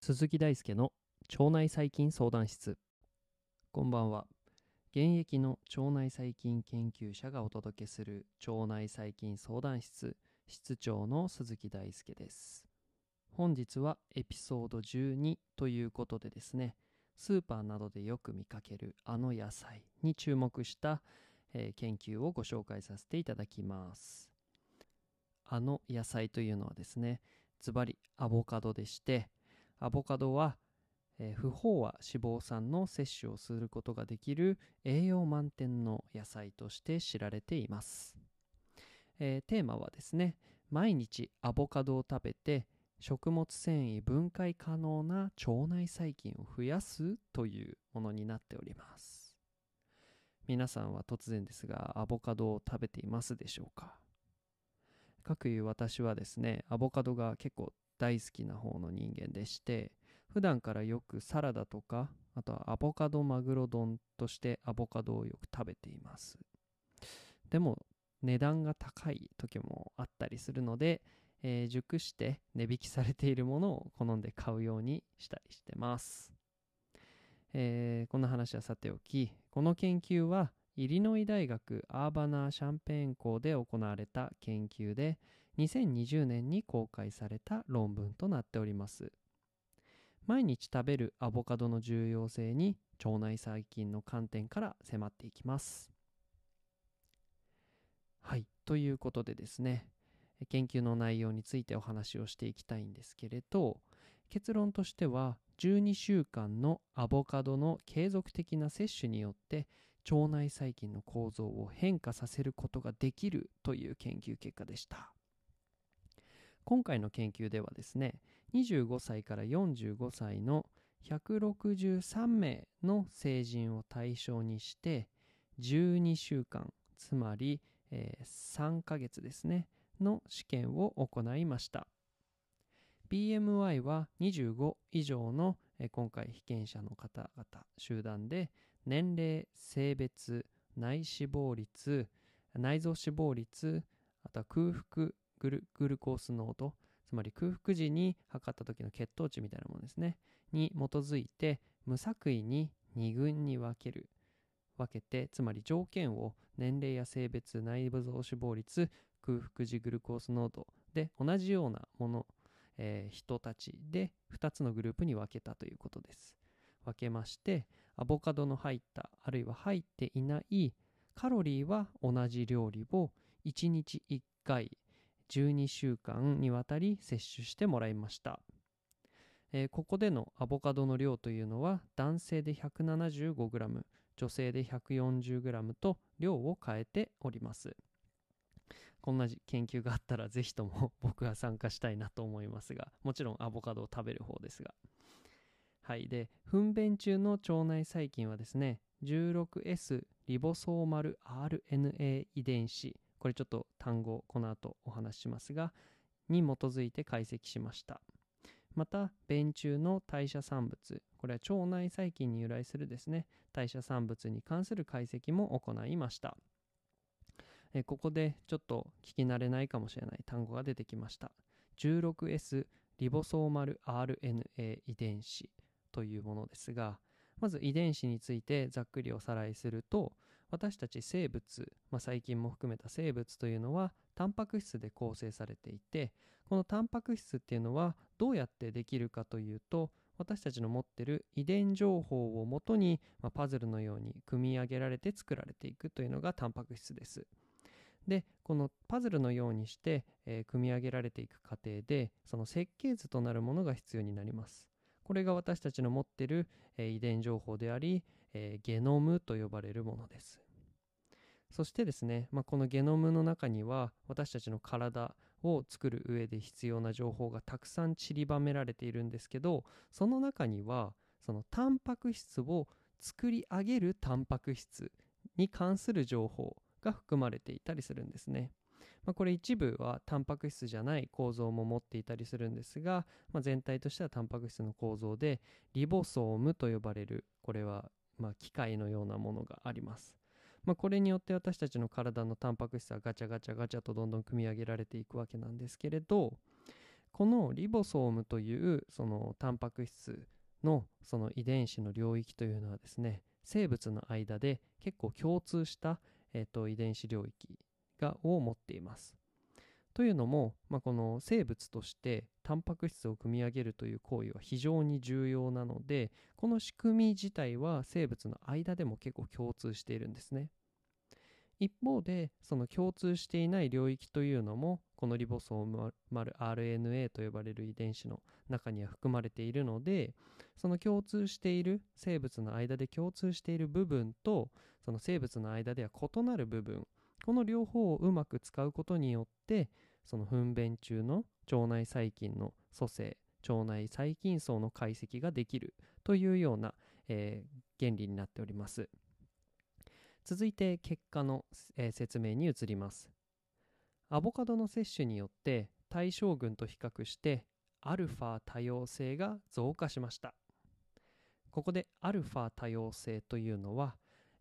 鈴木大輔の腸内細菌相談室。こんばんは。現役の腸内細菌研究者がお届けする腸内細菌相談室室長の鈴木大輔です。本日はエピソード12ということでですねスーパーなどでよく見かけるあの野菜に注目した、えー、研究をご紹介させていただきます。あの野菜というのはですねズバリアボカドでしてアボカドは、えー、不飽和脂肪酸の摂取をすることができる栄養満点の野菜として知られています、えー、テーマはですね毎日アボカドを食べて食物繊維分解可能な腸内細菌を増やすというものになっております。皆さんは突然ですがアボカドを食べていますでしょうか？かくいう私はですねアボカドが結構大好きな方の人間でして普段からよくサラダとかあとはアボカドマグロ丼としてアボカドをよく食べています。でも値段が高い時もあったりするので、えー、熟して値引きされているものを好んで買うようにしたりしてます、えー、この話はさておきこの研究はイリノイ大学アーバナー・シャンペーン校で行われた研究で2020年に公開された論文となっております。毎日食べるアボカドの重要性に腸内細菌の観点から迫っていきます。はいということでですね。研究の内容についてお話をしていきたいんですけれど結論としては12週間のアボカドの継続的な摂取によって腸内細菌の構造を変化させることができるという研究結果でした。今回の研究ではですね25歳から45歳の163名の成人を対象にして12週間つまり、えー、3ヶ月ですねの試験を行いました BMI は25以上の、今回被験者の方々集団で年齢、性別、内脂肪率、内臓脂肪率、あとは空腹グルグルコース濃度、つまり空腹時に測った時の血糖値みたいなものですね、に基づいて無作為に2群に分ける。分けて、つまり条件を年齢や性別、内部臓脂肪率、空腹時グルコース濃度で同じようなもの、えー、人たちで2つのグループに分けたということです。分けまして、アボカドの入ったあるいは入っていない。カロリーは同じ料理を1日1回12週間にわたり摂取してもらいました、えー、ここでのアボカドの量というのは男性で 175g 女性で 140g と量を変えております。こんな研究があったらぜひとも 僕は参加したいなと思いますがもちろんアボカドを食べる方ですがはい。で、糞便中の腸内細菌はですね、16S リボソーマル RNA 遺伝子、これちょっと単語、この後お話ししますが、に基づいて解析しました。また、便中の代謝産物、これは腸内細菌に由来するですね、代謝産物に関する解析も行いました。えここでちょっと聞き慣れないかもしれない単語が出てきました。16S リボソーマル RNA 遺伝子。というものですがまず遺伝子についてざっくりおさらいすると私たち生物、まあ、細菌も含めた生物というのはタンパク質で構成されていてこのタンパク質っていうのはどうやってできるかというと私たちの持ってる遺伝情報をもとに、まあ、パズルのように組み上げられて作られていくというのがタンパク質です。でこのパズルのようにして、えー、組み上げられていく過程でその設計図となるものが必要になります。これが私たちの持っている、え遺伝情報であり、えゲノムと呼ばれるものです。そしてですね、まあ、このゲノムの中には私たちの体を作る上で必要な情報がたくさん散りばめられているんですけどその中にはそのタンパク質を作り上げるタンパク質に関する情報が含まれていたりするんですね。まあ、これ一部はタンパク質じゃない構造も持っていたりするんですが、まあ、全体としてはタンパク質の構造でリボソームと呼ばれるこれはま、機械のようなものがあります。まあ、これによって私たちの体のタンパク質はガチャガチャガチャとどんどん組み上げられていくわけなんですけれどこのリボソームというそのタンパク質のその遺伝子の領域というのはですね生物の間で結構共通した、えー、と遺伝子領域がを持っています。というのも、まあ、この生物としてタンパク質を組み上げるという行為は非常に重要なのでこの仕組み自体は生物の間でも結構共通しているんですね。一方でその共通していない領域というのもこのリボソーム RNA と呼ばれる遺伝子の中には含まれているのでその共通している生物の間で共通している部分とその生物の間では異なる部分この両方をうまく使うことによってその糞便中の腸内細菌の組成腸内細菌層の解析ができるというような、えー、原理になっております。続いて結果の、えー、説明に移ります。アボカドの摂取によって対象群と比較してアルファ多様性が増加しました。ここでアルファ多様性というのは、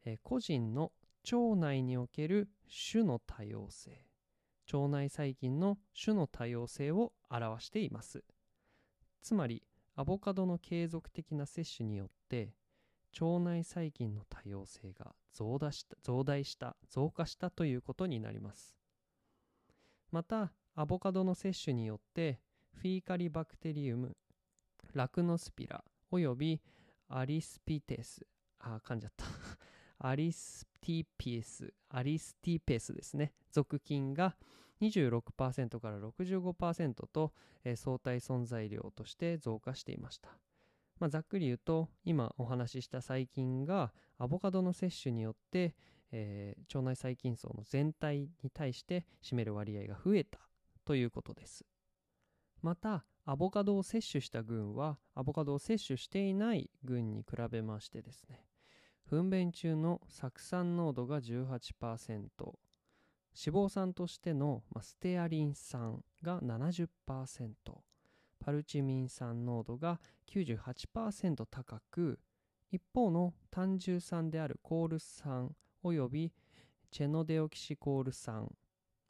えー、個人の腸内における種の多様性腸内細菌の種の多様性を表しています。つまりアボカドの継続的な摂取によって腸内細菌の多様性が増大した増大した増加したということになります。またアボカドの摂取によってフィーカリバクテリウムラクノスピラおよびアリスピテスあ噛んじゃった。アリスティピエス、アリスティペスですね、属菌が26%から65%と、え、相対存在量として増加していました。まあ、ざっくり言うと、今お話しした細菌がアボカドの摂取によって、えー、腸内細菌層の全体に対して占める割合が増えたということです。また、アボカドを摂取した群は、アボカドを摂取していない群に比べましてですね、糞便中の酢酸濃度が18%脂肪酸としての、まステアリン酸が70%パルチミン酸濃度が98%高く一方の単純酸であるコール酸およびチェノデオキシコール酸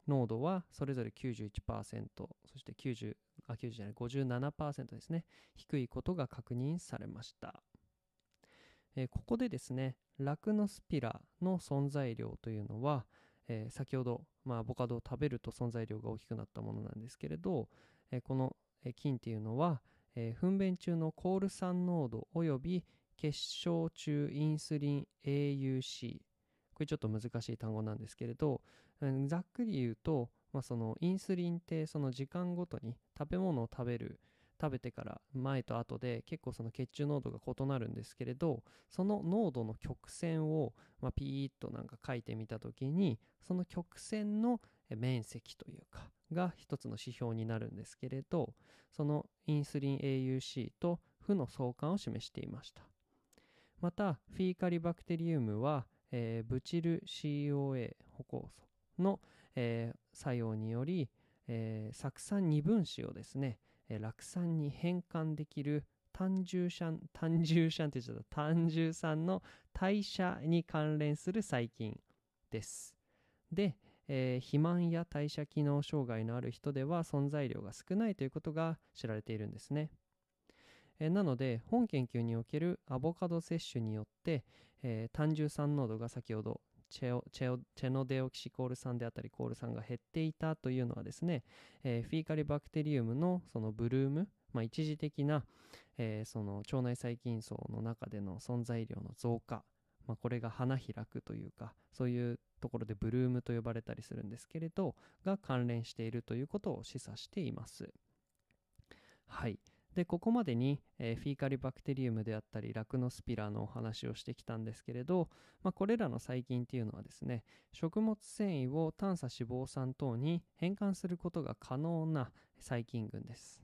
濃度はそれぞれ91%そして90あ90じゃない57%ですね。低いことが確認されました。えー、ここでですねラクノスピラの存在量というのは、えー、先ほど、まあ、アボカドを食べると存在量が大きくなったものなんですけれど、えー、この菌っていうのは、え糞便中のコール酸濃度および結晶中インスリン AUC これちょっと難しい単語なんですけれど、うん、ざっくり言うと、まあ、そのインスリンってその時間ごとに食べ物を食べる食べてから前と後で結構その血中濃度が異なるんですけれどその濃度の曲線を、まあ、ピーッとなんか書いてみた時にその曲線の面積というかが一つの指標になるんですけれどそのインスリン AUC と負の相関を示していましたまたフィーカリバクテリウムは、えー、ブチル COA 歩行素の、えー、作用により、えー、酢酸二分子をですね酪酸に変換できる単重酸、単重酸って言っちゃった、単重酸の代謝に関連する細菌です。で、えー、肥満や代謝機能障害のある人では存在量が少ないということが知られているんですね。えー、なので、本研究におけるアボカド摂取によって、えー、単重酸濃度が先ほどチェオチェオチェノデオキシコール酸であったりコール酸が減っていたというのはですね、え、フィーカリバクテリウムのそのブルーム、まあ、一時的な、え、その腸内細菌層の中での存在量の増加、まあ、これが花開くというかそういうところでブルームと呼ばれたりするんですけれどが関連しているということを示唆しています。はい。でここまでに、えー、フィーカリバクテリウムであったりラクノスピラのお話をしてきたんですけれど、まあ、これらの細菌っていうのはですね食物繊維を短鎖脂肪酸等に変換することが可能な細菌群です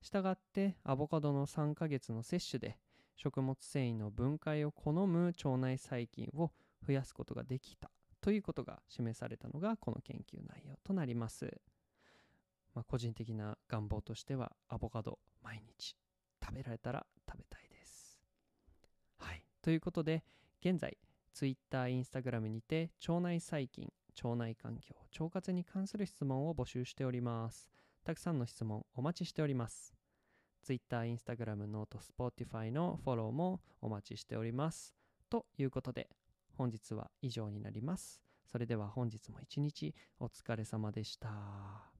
したがってアボカドの3ヶ月の摂取で食物繊維の分解を好む腸内細菌を増やすことができたということが示されたのがこの研究内容となります。まあ、個人的な願望としてはアボカド毎日食べられたら食べたいです。はい。ということで、現在、Twitter、Instagram にて腸内細菌、腸内環境、腸活に関する質問を募集しております。たくさんの質問お待ちしております。Twitter、Instagram、ノート、Spotify のフォローもお待ちしております。ということで、本日は以上になります。それでは本日も一日お疲れ様でした。